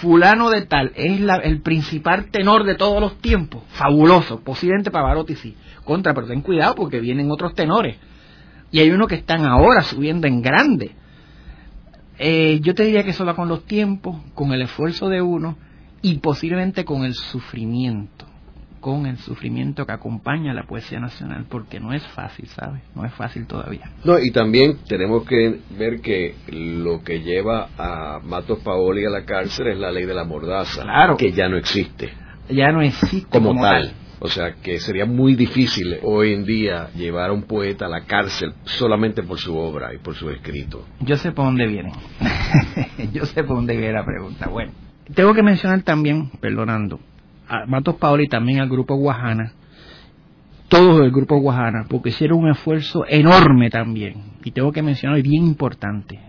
Fulano de tal es el principal tenor de todos los tiempos, fabuloso, posiblemente Pavarotti sí, contra, pero ten cuidado porque vienen otros tenores. Y hay unos que están ahora subiendo en grande. Eh, yo te diría que eso va con los tiempos, con el esfuerzo de uno y posiblemente con el sufrimiento con el sufrimiento que acompaña a la poesía nacional, porque no es fácil, ¿sabes? No es fácil todavía. No, y también tenemos que ver que lo que lleva a Matos Paoli a la cárcel es la ley de la mordaza, claro. que ya no existe. Ya no existe como, tal. O sea, que sería muy difícil hoy en día llevar a un poeta a la cárcel solamente por su obra y por su escrito. Yo sé por dónde viene. Yo sé por dónde viene la pregunta. Bueno, tengo que mencionar también, perdonando, a Matos Paoli y también al grupo Guajana, todos del grupo Guajana, porque hicieron un esfuerzo enorme también. Y tengo que mencionar, bien importante,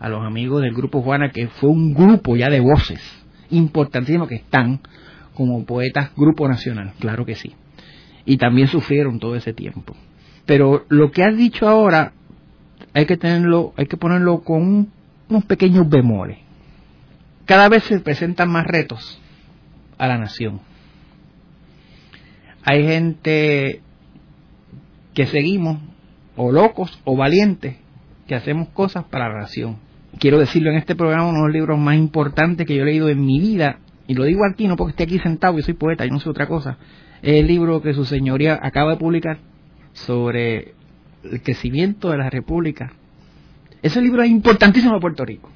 a los amigos del grupo Guajana, que fue un grupo ya de voces importantísimo que están como poetas grupo nacional, claro que sí. Y también sufrieron todo ese tiempo. Pero lo que has dicho ahora hay que tenerlo, hay que ponerlo con unos pequeños bemoles. Cada vez se presentan más retos a la nación. Hay gente que seguimos, o locos o valientes, que hacemos cosas para la nación. Quiero decirlo en este programa, uno de los libros más importantes que yo he leído en mi vida, y lo digo aquí no porque esté aquí sentado, yo soy poeta y no soy otra cosa, es el libro que su señoría acaba de publicar sobre el crecimiento de la República. Ese libro es importantísimo para Puerto Rico.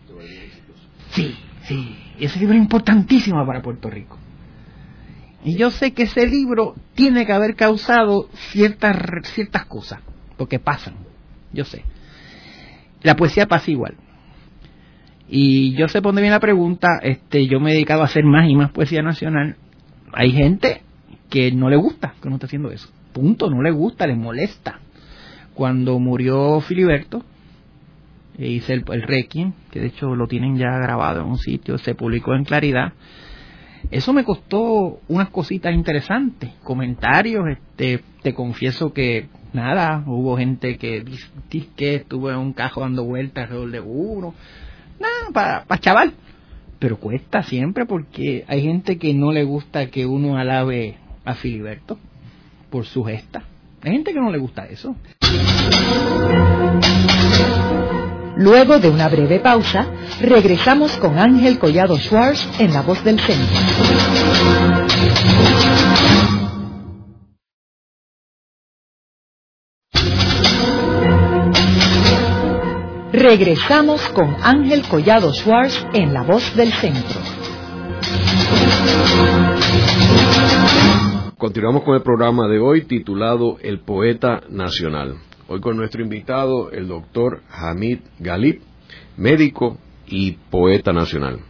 Sí, sí, ese libro es importantísimo para Puerto Rico. Y yo sé que ese libro tiene que haber causado ciertas, ciertas cosas, porque pasan, yo sé. La poesía pasa igual. Y yo sé dónde viene la pregunta, este, yo me he dedicado a hacer más y más poesía nacional. Hay gente que no le gusta que uno esté haciendo eso. Punto, no le gusta, le molesta. Cuando murió Filiberto, e hice el, el Requiem, que de hecho lo tienen ya grabado en un sitio, se publicó en Claridad eso me costó unas cositas interesantes, comentarios, este, te confieso que nada, hubo gente que dice que en un cajo dando vueltas alrededor de uno, nada, para pa chaval, pero cuesta siempre porque hay gente que no le gusta que uno alabe a Filiberto por su gesta, hay gente que no le gusta eso. Luego de una breve pausa, regresamos con Ángel Collado Schwartz en La Voz del Centro. Regresamos con Ángel Collado Schwartz en La Voz del Centro. Continuamos con el programa de hoy titulado El Poeta Nacional. Hoy con nuestro invitado, el doctor Hamid Galip, médico y poeta nacional.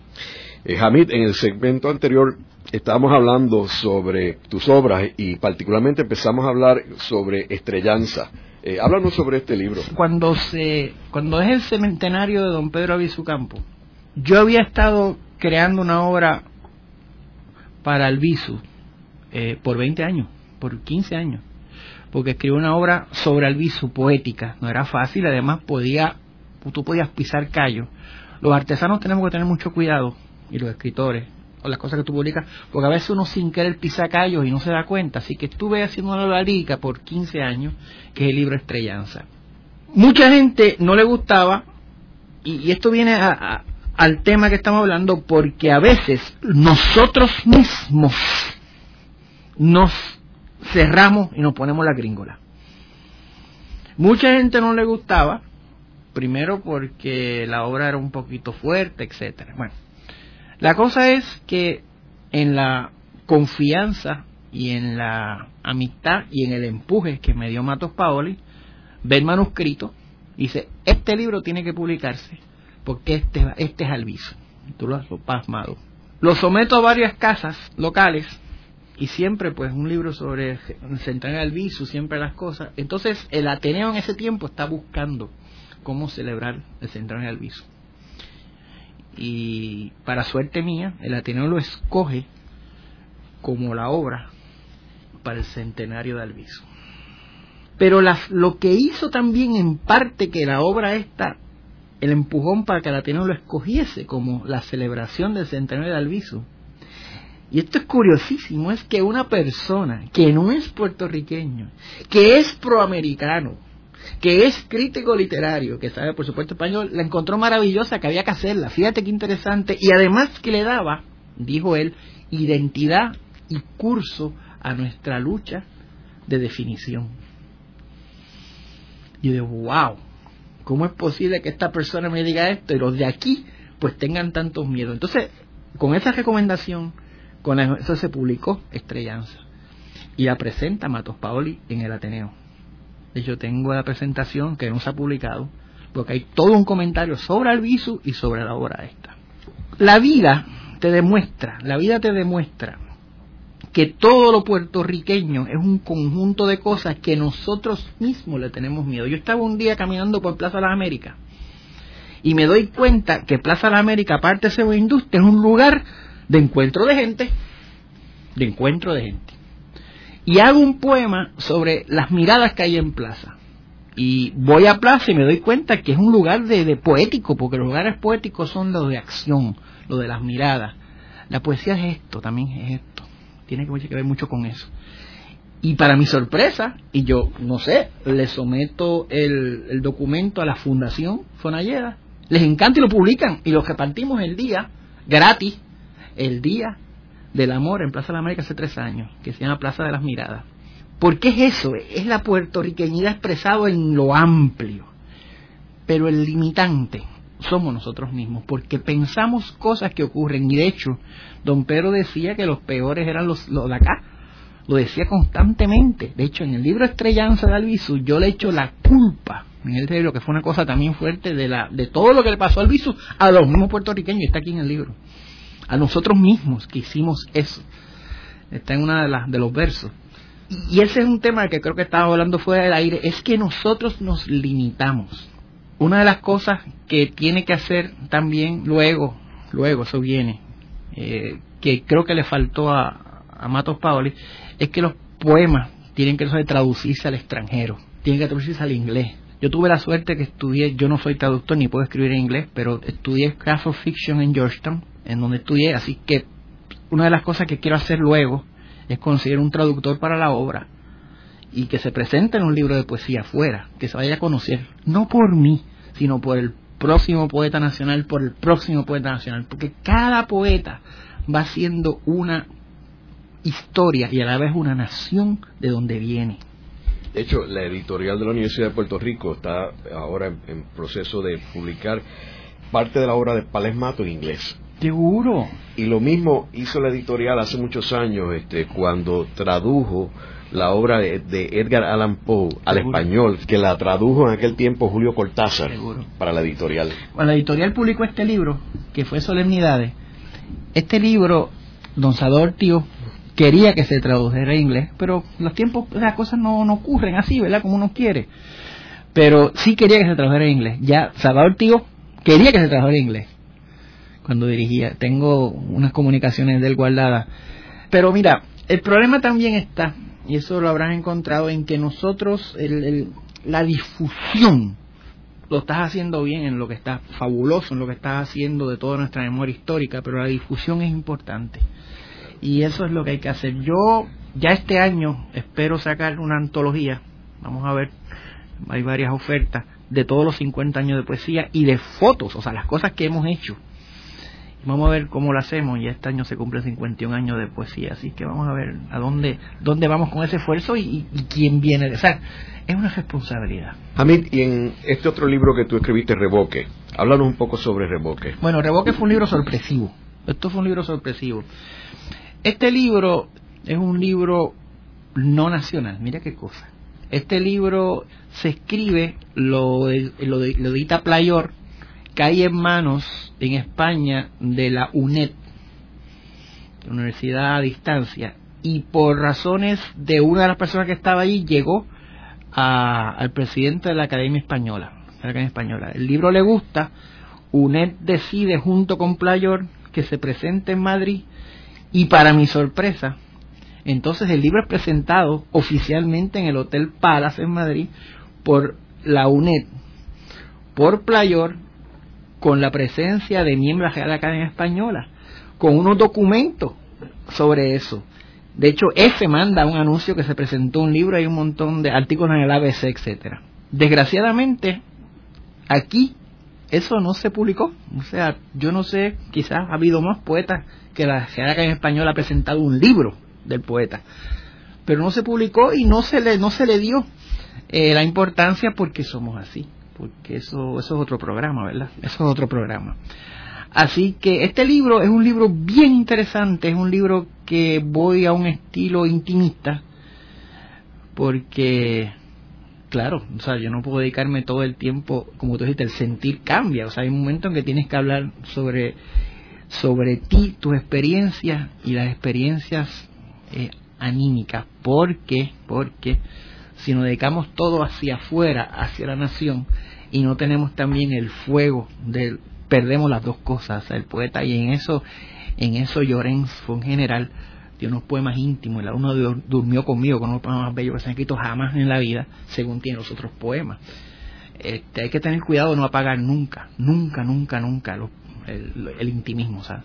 Eh, Hamid, en el segmento anterior estábamos hablando sobre tus obras y particularmente empezamos a hablar sobre Estrellanza. Eh, háblanos sobre este libro. Cuando, se, cuando es el cementenario de don Pedro Campo, yo había estado creando una obra para el eh, por 20 años, por 15 años porque escribió una obra sobre Albizu, poética. No era fácil, además podía, tú podías pisar callos. Los artesanos tenemos que tener mucho cuidado, y los escritores, o las cosas que tú publicas, porque a veces uno sin querer pisa callos y no se da cuenta. Así que estuve haciendo una larica por 15 años, que es el libro Estrellanza. Mucha gente no le gustaba, y, esto viene al tema que estamos hablando, porque a veces nosotros mismos nos cerramos y nos ponemos la gringola. Mucha gente no le gustaba, primero porque la obra era un poquito fuerte, etcétera. Bueno, la cosa es que en la confianza y en la amistad y en el empuje que me dio Matos Paoli, ve el manuscrito y dice, este libro tiene que publicarse porque este, este es Alviso. Tú lo has pasmado. Lo someto a varias casas locales y siempre pues un libro sobre central al viso, siempre las cosas. Entonces el Ateneo en ese tiempo está buscando cómo celebrar el central al viso. Y para suerte mía, el Ateneo lo escoge como la obra para el centenario de Alviso. Pero lo que hizo también en parte que la obra esta el empujón para que el Ateneo lo escogiese como la celebración del centenario de Albizu. Y esto es curiosísimo, es que una persona que no es puertorriqueño, que es proamericano, que es crítico literario, que sabe por supuesto español, la encontró maravillosa, que había que hacerla. Fíjate qué interesante. Y además que le daba, dijo él, identidad y curso a nuestra lucha de definición. Y yo digo, wow, ¿cómo es posible que esta persona me diga esto y los de aquí pues tengan tantos miedos? Entonces, con esa recomendación, con eso se publicó Estrellanza y la presenta Matos Paoli en el Ateneo. Yo tengo la presentación que no se ha publicado, porque hay todo un comentario sobre Albizu y sobre la obra esta. La vida te demuestra, la vida te demuestra que todo lo puertorriqueño es un conjunto de cosas que nosotros mismos le tenemos miedo. Yo estaba un día caminando por Plaza de las Américas y me doy cuenta que Plaza de las Américas, aparte de ser industria, es un lugar de encuentro de gente, de encuentro de gente y hago un poema sobre las miradas que hay en plaza. Y voy a plaza y me doy cuenta que es un lugar de, poético, porque los lugares poéticos son los de acción, los de las miradas. La poesía es esto, también es esto. Tiene que ver mucho con eso. Y para mi sorpresa, y yo no sé, le someto el, el documento a la Fundación Fonalleda, les encanta y lo publican, y los repartimos el día, gratis, el día del amor en Plaza de la América hace tres años, que se llama Plaza de las Miradas. ¿Por qué es eso? Es la puertorriqueñidad expresado en lo amplio. Pero el limitante somos nosotros mismos, porque pensamos cosas que ocurren. Y de hecho, don Pedro decía que los peores eran los, de acá. Lo decía constantemente. De hecho, en el libro Estrellanza de Albizu, yo le echo la culpa, en el libro, que fue una cosa también fuerte, de, la, de todo lo que le pasó a Albizu a los mismos puertorriqueños. Está aquí en el libro a nosotros mismos que hicimos eso. Está en uno de, de los versos. Y ese es un tema que creo que estaba hablando fuera del aire, es que nosotros nos limitamos. Una de las cosas que tiene que hacer también luego, luego eso viene, eh, que creo que le faltó a, a Matos Paoli, es que los poemas tienen que traducirse al extranjero, tienen que traducirse al inglés. Yo tuve la suerte que estudié, yo no soy traductor ni puedo escribir en inglés, pero estudié craft fiction en Georgetown en donde estudié, así que una de las cosas que quiero hacer luego es conseguir un traductor para la obra y que se presente en un libro de poesía afuera, que se vaya a conocer, no por mí, sino por el próximo poeta nacional, por el próximo poeta nacional, porque cada poeta va siendo una historia y a la vez una nación de donde viene. De hecho, la editorial de la Universidad de Puerto Rico está ahora en, proceso de publicar parte de la obra de Palesmato en inglés. Seguro. Y lo mismo hizo la editorial hace muchos años, este, cuando tradujo la obra de, Edgar Allan Poe al español, que la tradujo en aquel tiempo Julio Cortázar para la editorial. Bueno, la editorial publicó este libro, que fue Solemnidades. Este libro, Don Sador Tío, quería que se tradujera en inglés, pero los tiempos, las cosas no, no ocurren así, ¿verdad? Como uno quiere. Pero sí quería que se tradujera en inglés. Ya Salvador Tío quería que se tradujera en inglés cuando dirigía. Tengo unas comunicaciones del guardadas. Pero mira, el problema también está, y eso lo habrán encontrado, en que nosotros, la difusión, lo estás haciendo bien en lo que está fabuloso, en lo que estás haciendo de toda nuestra memoria histórica, pero la difusión es importante. Y eso es lo que hay que hacer. Yo ya este año espero sacar una antología, vamos a ver, hay varias ofertas, de todos los 50 años de poesía y de fotos, o sea, las cosas que hemos hecho Vamos a ver cómo lo hacemos. y este año se cumplen 51 años de poesía, así que vamos a ver a dónde, dónde vamos con ese esfuerzo y, quién viene de. O sea, es una responsabilidad. Hamid, y en este otro libro que tú escribiste, Revoque, háblanos un poco sobre Revoque. Bueno, Revoque fue un libro sorpresivo. Esto fue un libro sorpresivo. Este libro es un libro no nacional, mira qué cosa. Este libro se escribe, lo, lo, lo edita Playor, cae en manos en España de la UNED, la Universidad a Distancia, y por razones de una de las personas que estaba ahí llegó al presidente de la Academia Española, la Academia Española. El libro le gusta, UNED decide junto con Playor que se presente en Madrid y para mi sorpresa, entonces el libro es presentado oficialmente en el Hotel Palace en Madrid por la UNED, por Playor con la presencia de miembros de la Academia Española, con unos documentos sobre eso. De hecho, F manda un anuncio que se presentó un libro, hay un montón de artículos en el ABC, etcétera. Desgraciadamente, aquí eso no se publicó. O sea, yo no sé, quizás ha habido más poetas que la Academia Española ha presentado un libro del poeta, pero no se publicó y no se le no se le dio eh, la importancia porque somos así, porque eso eso es otro programa, ¿verdad? Eso es otro programa. Así que este libro es un libro bien interesante, es un libro que voy a un estilo intimista, porque, claro, o sea, yo no puedo dedicarme todo el tiempo, como tú dijiste, el sentir cambia, o sea, hay un momento en que tienes que hablar sobre, sobre ti, tus experiencias y las experiencias eh, anímicas, porque, porque si nos dedicamos todo hacia afuera, hacia la nación, y no tenemos también el fuego del perdemos las dos cosas, el poeta y en eso, en eso Llorens fue en general de unos poemas íntimos, la uno durmió conmigo con unos poemas más bellos que se han escrito jamás en la vida, según tiene los otros poemas. Este, hay que tener cuidado de no apagar nunca, nunca, nunca, nunca el, el, intimismo, ¿sabes?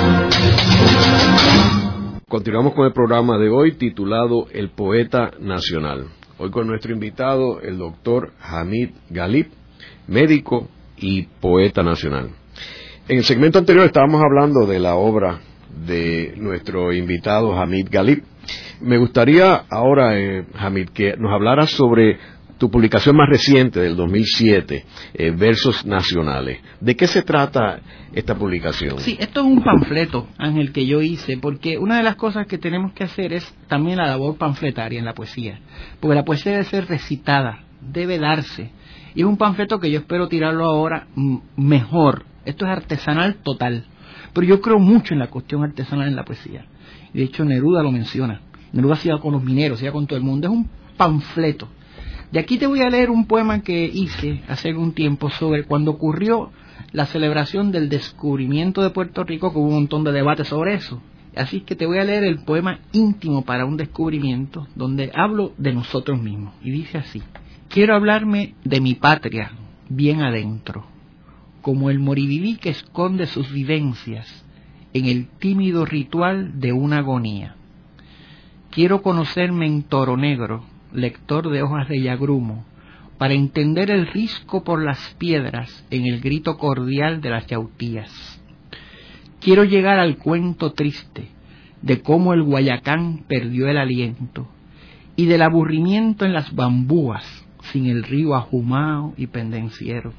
Continuamos con el programa de hoy titulado El Poeta Nacional. Hoy con nuestro invitado, el doctor Hamid Galip, médico y poeta nacional. En el segmento anterior estábamos hablando de la obra de nuestro invitado Hamid Galip. Me gustaría ahora, eh, Hamid, que nos hablaras sobre tu publicación más reciente del 2007, eh, Versos Nacionales. ¿De qué se trata esta publicación? Sí, esto es un panfleto, Ángel, que yo hice, porque una de las cosas que tenemos que hacer es también la labor panfletaria en la poesía, porque la poesía debe ser recitada, debe darse. Y es un panfleto que yo espero tirarlo ahora mejor, esto es artesanal total. Pero yo creo mucho en la cuestión artesanal en la poesía. De hecho, Neruda lo menciona. Neruda hacía con los mineros, hacía con todo el mundo. Es un panfleto. De aquí te voy a leer un poema que hice hace algún tiempo sobre cuando ocurrió la celebración del descubrimiento de Puerto Rico, que hubo un montón de debates sobre eso. Así que te voy a leer el poema íntimo para un descubrimiento, donde hablo de nosotros mismos. Y dice así, quiero hablarme de mi patria bien adentro como el moriviví que esconde sus vivencias en el tímido ritual de una agonía. Quiero conocerme en toro negro, lector de hojas de yagrumo, para entender el risco por las piedras en el grito cordial de las yautías. Quiero llegar al cuento triste de cómo el Guayacán perdió el aliento y del aburrimiento en las bambúas sin el río ajumao y pendenciero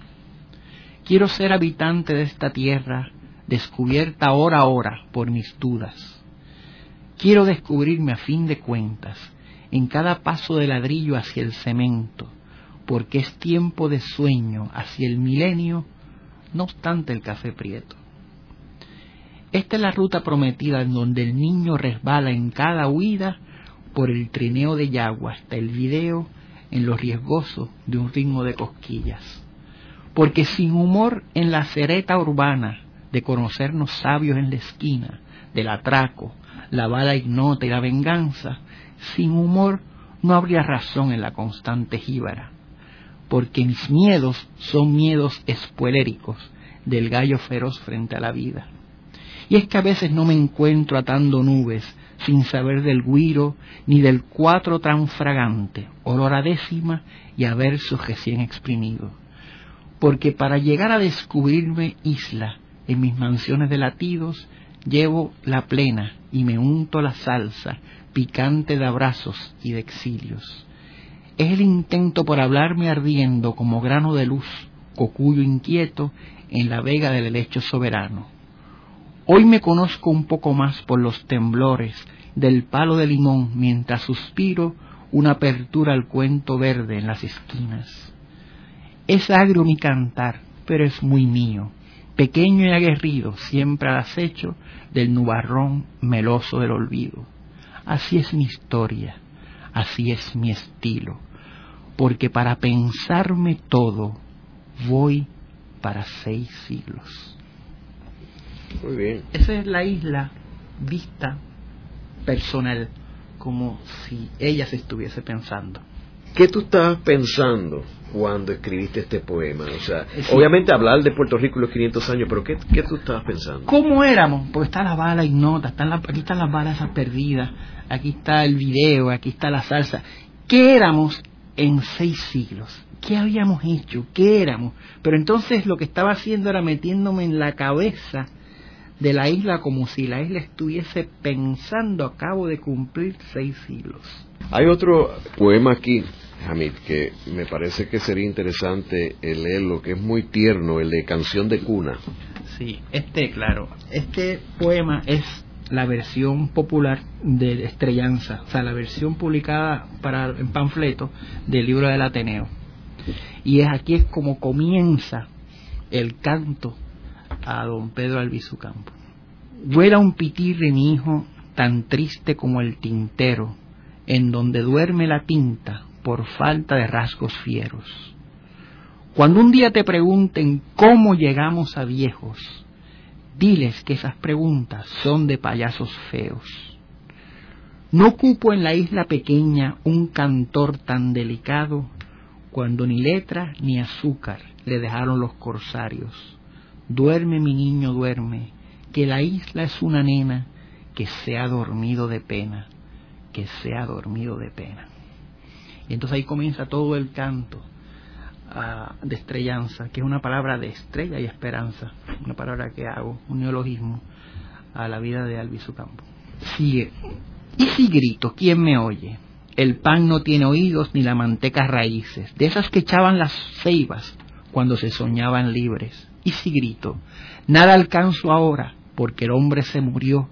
Quiero ser habitante de esta tierra, descubierta hora a hora por mis dudas. Quiero descubrirme a fin de cuentas en cada paso de ladrillo hacia el cemento, porque es tiempo de sueño hacia el milenio, no obstante el café prieto. Esta es la ruta prometida en donde el niño resbala en cada huida por el trineo de yagua hasta el video en lo riesgoso de un ritmo de cosquillas porque sin humor en la cereta urbana de conocernos sabios en la esquina, del atraco, la bala ignota y la venganza, sin humor no habría razón en la constante jíbara, porque mis miedos son miedos espueléricos del gallo feroz frente a la vida. Y es que a veces no me encuentro atando nubes sin saber del guiro ni del cuatro tan fragante, olor a décima y a versos recién exprimidos porque para llegar a descubrirme isla en mis mansiones de latidos, llevo la plena y me unto la salsa picante de abrazos y de exilios. Es el intento por hablarme ardiendo como grano de luz, cocuyo inquieto en la vega del helecho soberano. Hoy me conozco un poco más por los temblores del palo de limón mientras suspiro una apertura al cuento verde en las esquinas Es agrio mi cantar, pero es muy mío. Pequeño y aguerrido, siempre al acecho del nubarrón meloso del olvido. Así es mi historia, así es mi estilo, porque para pensarme todo voy para seis siglos. Muy bien. Esa es la isla vista personal, como si ella se estuviese pensando. ¿Qué tú estabas pensando cuando escribiste este poema? O sea, obviamente hablar de Puerto Rico los 500 años, pero ¿qué, ¿qué, tú estabas pensando? ¿Cómo éramos? Porque está la bala y nota, están la, aquí están las balas perdidas, aquí está el video, aquí está la salsa. ¿Qué éramos en seis siglos? ¿Qué habíamos hecho? ¿Qué éramos? Pero entonces lo que estaba haciendo era metiéndome en la cabeza de la isla como si la isla estuviese pensando acabo de cumplir seis siglos. Hay otro poema aquí, Hamid, que me parece que sería interesante leerlo, que es muy tierno, el de Canción de Cuna. Sí, este, claro, este poema es la versión popular de Estrellanza, o sea, la versión publicada para en panfleto del libro del Ateneo. Y es aquí es como comienza el canto a don Pedro Albizu Campo. Vuela un pitirre, mi hijo, tan triste como el tintero, en donde duerme la tinta por falta de rasgos fieros. Cuando un día te pregunten cómo llegamos a viejos, diles que esas preguntas son de payasos feos. No ocupo en la isla pequeña un cantor tan delicado cuando ni letra ni azúcar le dejaron los corsarios. Duerme mi niño, duerme, que la isla es una nena que se ha dormido de pena, que se ha dormido de pena. Y entonces ahí comienza todo el canto de estrellanza, que es una palabra de estrella y esperanza, una palabra que hago, un neologismo a la vida de Albizu Campo. Sigue. Y si grito, ¿quién me oye? El pan no tiene oídos ni la manteca raíces, de esas que echaban las ceibas cuando se soñaban libres. Y si grito, nada alcanzo ahora, porque el hombre se murió.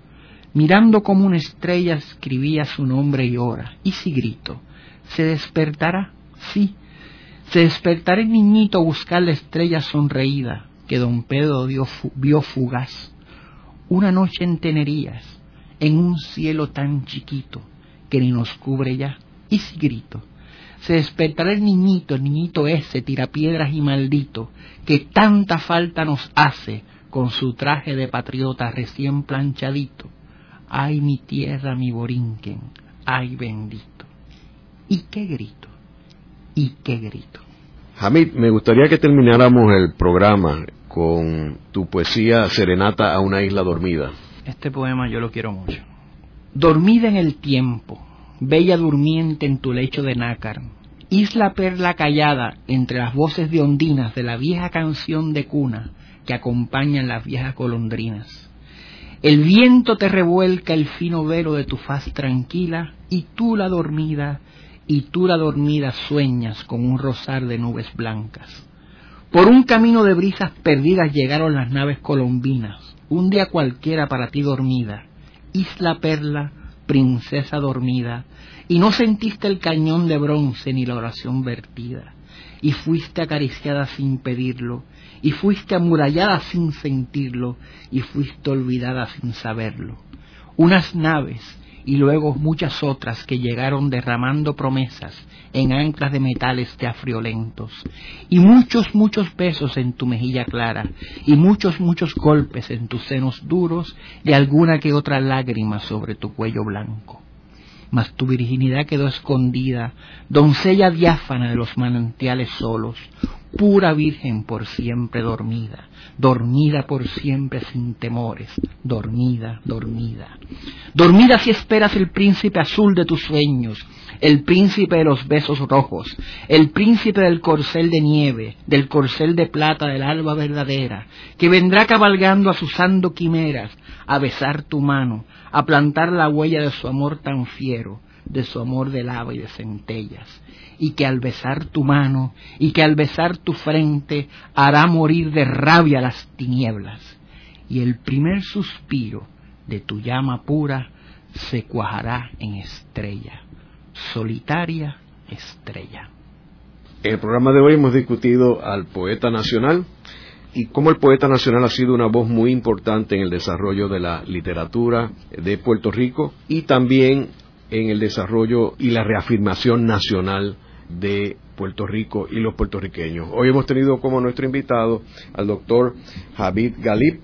Mirando como una estrella escribía su nombre y hora. Y si grito, ¿se despertará? Sí, se despertará el niñito a buscar la estrella sonreída que don Pedro vio fugaz. Una noche en Tenerías, en un cielo tan chiquito que ni nos cubre ya. Y si grito, se despertará el niñito, el niñito ese, tirapiedras y maldito, que tanta falta nos hace con su traje de patriota recién planchadito. Ay, mi tierra, mi borinquen, ay, bendito. ¿Y qué grito? ¿Y qué grito? Hamid, me gustaría que termináramos el programa con tu poesía Serenata a una isla dormida. Este poema yo lo quiero mucho. Dormida en el tiempo, bella durmiente en tu lecho de nácar, isla perla callada entre las voces de ondinas de la vieja canción de cuna, que acompañan las viejas golondrinas. El viento te revuelca el fino velo de tu faz tranquila y tú la dormida, y tú la dormida sueñas con un rosar de nubes blancas. Por un camino de brisas perdidas llegaron las naves colombinas, un día cualquiera para ti dormida, isla perla, princesa dormida, y no sentiste el cañón de bronce ni la oración vertida, y fuiste acariciada sin pedirlo, y fuiste amurallada sin sentirlo, y fuiste olvidada sin saberlo. Unas naves y luego muchas otras que llegaron derramando promesas en anclas de metales teafriolentos, y muchos, muchos besos en tu mejilla clara, y muchos, muchos golpes en tus senos duros, y alguna que otra lágrima sobre tu cuello blanco. Mas tu virginidad quedó escondida, doncella diáfana de los manantiales solos, pura virgen por siempre dormida, dormida por siempre sin temores, dormida, dormida. Dormida si esperas el príncipe azul de tus sueños, el príncipe de los besos rojos, el príncipe del corcel de nieve, del corcel de plata del alba verdadera, que vendrá cabalgando asusando quimeras, a besar tu mano, a plantar la huella de su amor tan fiero, de su amor de lava y de centellas, y que al besar tu mano, y que al besar tu frente, hará morir de rabia las tinieblas, y el primer suspiro de tu llama pura se cuajará en estrella, solitaria estrella. En el programa de hoy hemos discutido al poeta nacional y cómo el poeta nacional ha sido una voz muy importante en el desarrollo de la literatura de Puerto Rico y también en el desarrollo y la reafirmación nacional de Puerto Rico y los puertorriqueños. Hoy hemos tenido como nuestro invitado al doctor Javid Galip,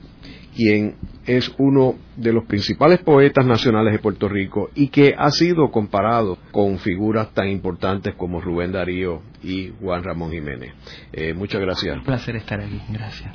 quien es uno de los principales poetas nacionales de Puerto Rico y que ha sido comparado con figuras tan importantes como Rubén Darío y Juan Ramón Jiménez. Eh, muchas gracias. Un placer estar aquí. Gracias.